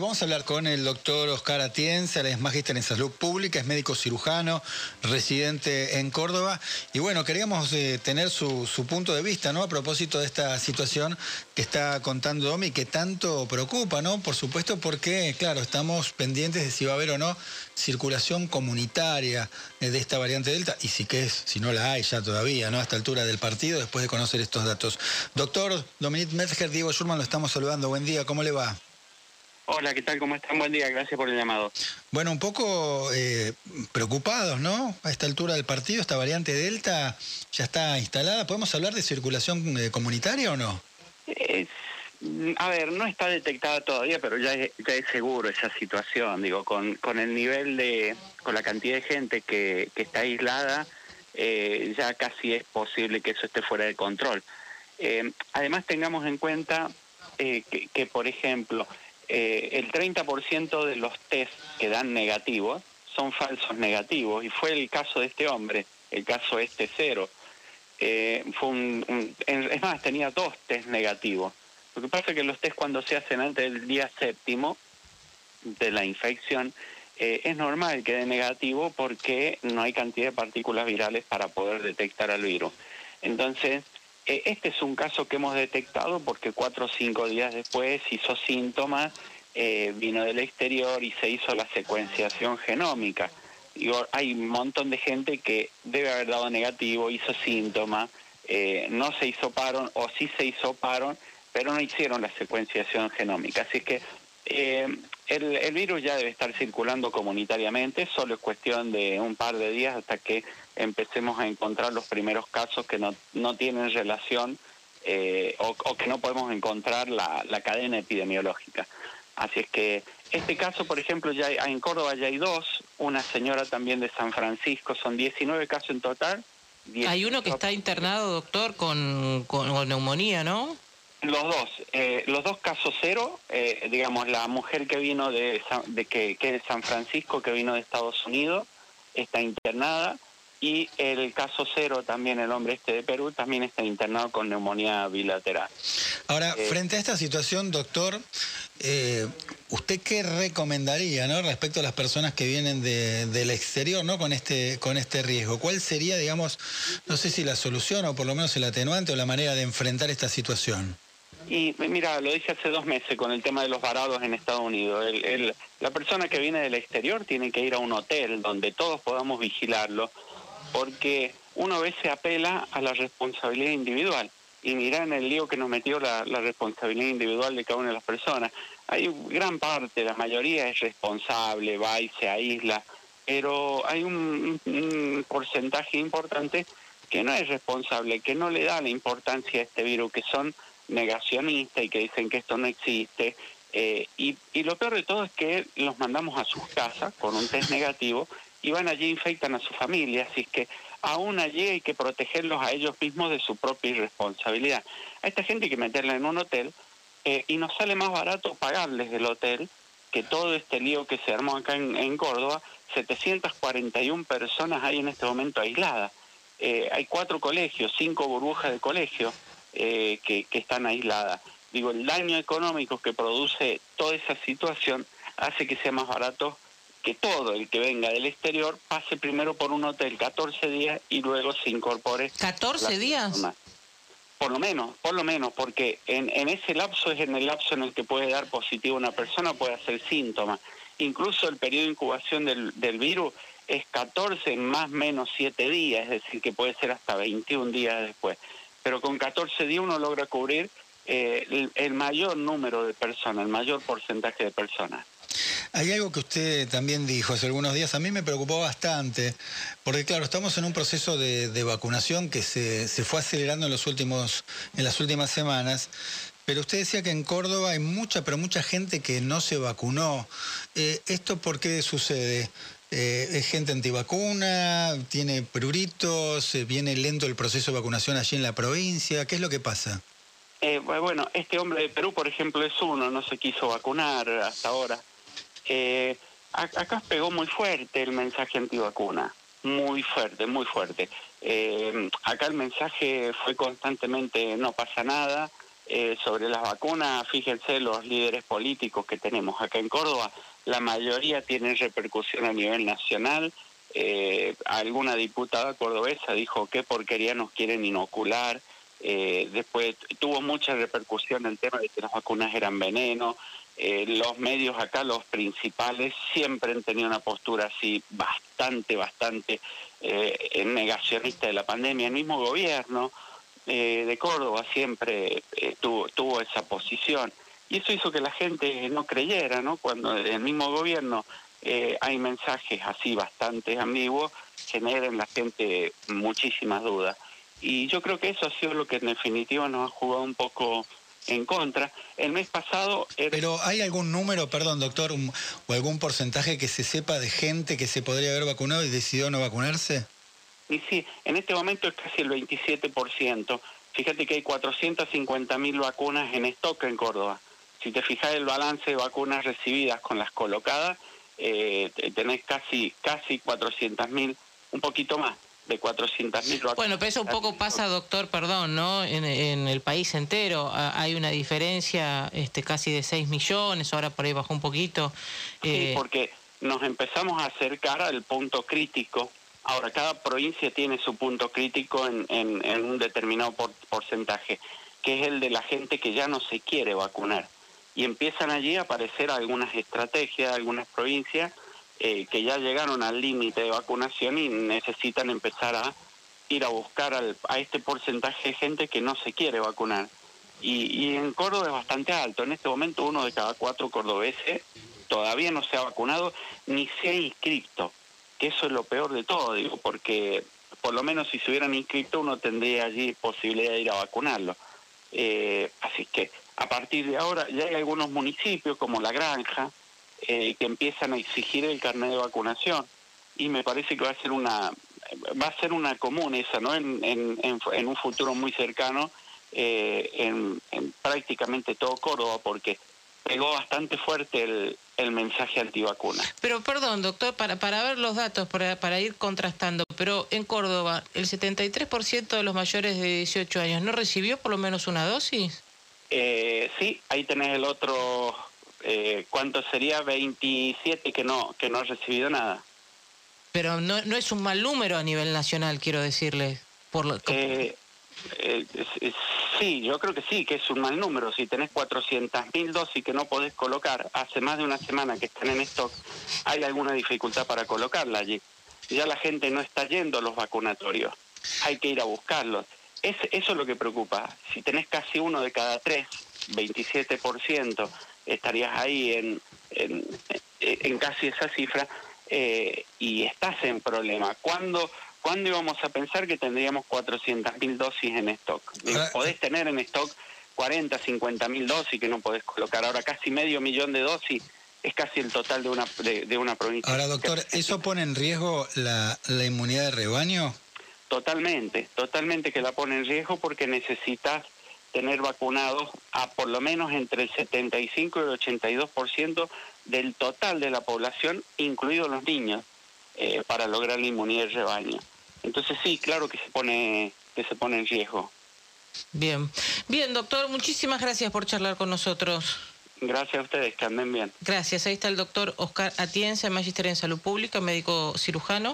Vamos a hablar con el doctor Oscar Atienza, es magíster en salud pública, es médico cirujano, residente en Córdoba. Y bueno, queríamos eh, tener su, punto de vista, ¿no? A propósito de esta situación que está contando Domi, que tanto preocupa, ¿no? Por supuesto, porque, claro, estamos pendientes de si va a haber o no circulación comunitaria de esta variante Delta, y si que es, si no la hay ya todavía, ¿no? A esta altura del partido, después de conocer estos datos. Doctor Dominique Metzger, Diego Schurman, lo estamos saludando. Buen día, ¿cómo le va? Hola, ¿qué tal? ¿Cómo están? Buen día, gracias por el llamado. Bueno, un poco eh, preocupados, ¿no? A esta altura del partido, esta variante Delta ya está instalada. ¿Podemos hablar de circulación eh, comunitaria o no? a ver, no está detectada todavía, pero ya es, seguro esa situación. Digo, con, con el nivel de, con la cantidad de gente que, que está aislada, eh, ya casi es posible que eso esté fuera de control. además, tengamos en cuenta que, que, por ejemplo, eh, el 30% de los test que dan negativos son falsos negativos, y fue el caso de este hombre, el caso este cero. Eh, fue es más, tenía dos test negativos. Lo que pasa es que los test cuando se hacen antes del día séptimo de la infección, eh, es normal que dé negativo porque no hay cantidad de partículas virales para poder detectar al virus. Entonces, este es un caso que hemos detectado porque cuatro o cinco días después hizo síntomas, eh, vino del exterior y se hizo la secuenciación genómica. Digo, hay un montón de gente que debe haber dado negativo, hizo síntomas, eh, no se hizo paro o sí se hizo paro, pero no hicieron la secuenciación genómica. Así que el, el, virus ya debe estar circulando comunitariamente, solo es cuestión de un par de días hasta que empecemos a encontrar los primeros casos que no, no tienen relación eh, o, que no podemos encontrar la, la, cadena epidemiológica. Así es que este caso, por ejemplo, ya en Córdoba ya hay dos, una señora también de San Francisco, son 19 casos en total. Hay uno que está internado, doctor, con, con, neumonía, ¿no? Los dos, eh, los dos casos cero, eh, digamos, la mujer que vino de, de que, que es de San Francisco, que vino de Estados Unidos, está internada y el caso cero también, el hombre este de Perú, también está internado con neumonía bilateral. Ahora, eh, frente a esta situación, doctor, eh, ¿usted qué recomendaría ¿no? respecto a las personas que vienen del exterior ¿no? con, este, con este riesgo? ¿Cuál sería, digamos, no sé si la solución o por lo menos el atenuante o la manera de enfrentar esta situación? Y mira, lo dije hace dos meses con el tema de los varados en Estados Unidos. la persona que viene del exterior tiene que ir a un hotel donde todos podamos vigilarlo porque uno a veces apela a la responsabilidad individual. Y mirá en el lío que nos metió la, responsabilidad individual de cada una de las personas. Hay gran parte, la mayoría es responsable, va y se aísla, pero hay un, porcentaje importante que no es responsable, que no le da la importancia a este virus, que son negacionistas y que dicen que esto no existe. Eh, y, lo peor de todo es que los mandamos a sus casas con un test negativo y van allí infectan a su familia, así que aún allí hay que protegerlos a ellos mismos de su propia irresponsabilidad. A esta gente hay que meterla en un hotel eh, y nos sale más barato pagarles del hotel que todo este lío que se armó acá en, Córdoba, 741 personas hay en este momento aisladas. Eh, hay cuatro colegios, cinco burbujas de colegios eh, que, que están aisladas. Digo, el daño económico que produce toda esa situación hace que sea más barato que todo el que venga del exterior pase primero por un hotel 14 días y luego se incorpore. ¿14 días? Por lo menos, por lo menos, porque en, en ese lapso es en el lapso en el que puede dar positivo una persona, puede hacer síntomas. Incluso el periodo de incubación del, del virus es 14 más menos 7 días, es decir, que puede ser hasta 21 días después. Pero con 14 días uno logra cubrir eh, el, mayor número de personas, el mayor porcentaje de personas. Hay algo que usted también dijo hace algunos días, a mí me preocupó bastante, porque claro, estamos en un proceso de, vacunación que se, fue acelerando en, los últimos, en las últimas semanas, pero usted decía que en Córdoba hay mucha, pero mucha gente que no se vacunó. Eh, ¿Esto por qué sucede? Eh, ¿Es gente antivacuna? ¿Tiene pruritos? ¿Viene lento el proceso de vacunación allí en la provincia? ¿Qué es lo que pasa? Eh, bueno, este hombre de Perú, por ejemplo, es uno, no se quiso vacunar hasta ahora. Eh, acá pegó muy fuerte el mensaje antivacuna, muy fuerte, muy fuerte. Eh, acá el mensaje fue constantemente no pasa nada, Eh, sobre las vacunas, fíjense los líderes políticos que tenemos acá en Córdoba, la mayoría tienen repercusión a nivel nacional. Eh, alguna diputada cordobesa dijo qué porquería nos quieren inocular. Eh, después tuvo mucha repercusión el tema de que las vacunas eran veneno. los medios acá, los principales, siempre han tenido una postura así bastante, bastante negacionista de la pandemia. El mismo gobierno eh, de Córdoba siempre eh, tuvo, tuvo esa posición. Y eso hizo que la gente no creyera, ¿no? Cuando el mismo gobierno eh, hay mensajes así bastante ambiguos, genera en la gente muchísimas dudas. Y yo creo que eso ha sido lo que en definitiva nos ha jugado un poco en contra. El mes pasado... Pero ¿hay algún número, perdón doctor, o algún porcentaje que se sepa de gente que se podría haber vacunado y decidió no vacunarse? Y sí, en este momento es casi el 27%. Fíjate que hay 450 mil vacunas en stock en Córdoba. Si te fijas el balance de vacunas recibidas con las colocadas, eh, tenés casi casi 400 mil, un poquito más de 400 mil vacunas. Bueno, pero eso un poco pasa, doctor, perdón, ¿no? En, el país entero hay una diferencia este, casi de 6 millones, ahora por ahí bajó un poquito. Sí, eh, porque nos empezamos a acercar al punto crítico Ahora, cada provincia tiene su punto crítico en, un determinado porcentaje, que es el de la gente que ya no se quiere vacunar. Y empiezan allí a aparecer algunas estrategias, algunas provincias eh, que ya llegaron al límite de vacunación y necesitan empezar a ir a buscar a este porcentaje de gente que no se quiere vacunar. Y, y en Córdoba es bastante alto. En este momento uno de cada cuatro cordobeses todavía no se ha vacunado ni se ha inscrito que eso es lo peor de todo, digo, porque por lo menos si se hubieran inscrito uno tendría allí posibilidad de ir a vacunarlo. Eh, así que a partir de ahora ya hay algunos municipios como La Granja eh, que empiezan a exigir el carnet de vacunación y me parece que va a ser una va a ser una común esa, ¿no? En, en, un futuro muy cercano eh, en, en prácticamente todo Córdoba porque pegó bastante fuerte el, el mensaje antivacuna. Pero perdón, doctor, para, para ver los datos, para, para ir contrastando, pero en Córdoba, ¿el 73% de los mayores de 18 años no recibió por lo menos una dosis? Eh, sí, ahí tenés el otro, eh, ¿cuánto sería? 27 que no, que no ha recibido nada. Pero no, no es un mal número a nivel nacional, quiero decirle. Por lo, eh, eh, sí, yo creo que sí, que es un mal número. Si tenés 400.000 dosis que no podés colocar, hace más de una semana que están en stock, hay alguna dificultad para colocarla allí. Ya la gente no está yendo a los vacunatorios, hay que ir a buscarlos. Es, eso es lo que preocupa. Si tenés casi uno de cada tres, 27%, estarías ahí en, en, casi esa cifra eh, y estás en problema. ¿Cuándo ¿Cuándo íbamos a pensar que tendríamos 400.000 dosis en stock? Podés tener en stock 40, 50.000 dosis que no podés colocar. Ahora casi medio millón de dosis es casi el total de una, de, una provincia. Ahora, doctor, ¿eso pone en riesgo la, la inmunidad de rebaño? Totalmente, totalmente que la pone en riesgo porque necesitas tener vacunados a por lo menos entre el 75 y el 82% del total de la población, incluidos los niños. Eh, para lograr la inmunidad de rebaño. Entonces sí, claro que se pone que se pone en riesgo. Bien, bien, doctor, muchísimas gracias por charlar con nosotros. Gracias a ustedes, que anden bien. Gracias. Ahí está el doctor Oscar Atienza, magíster en salud pública, médico cirujano.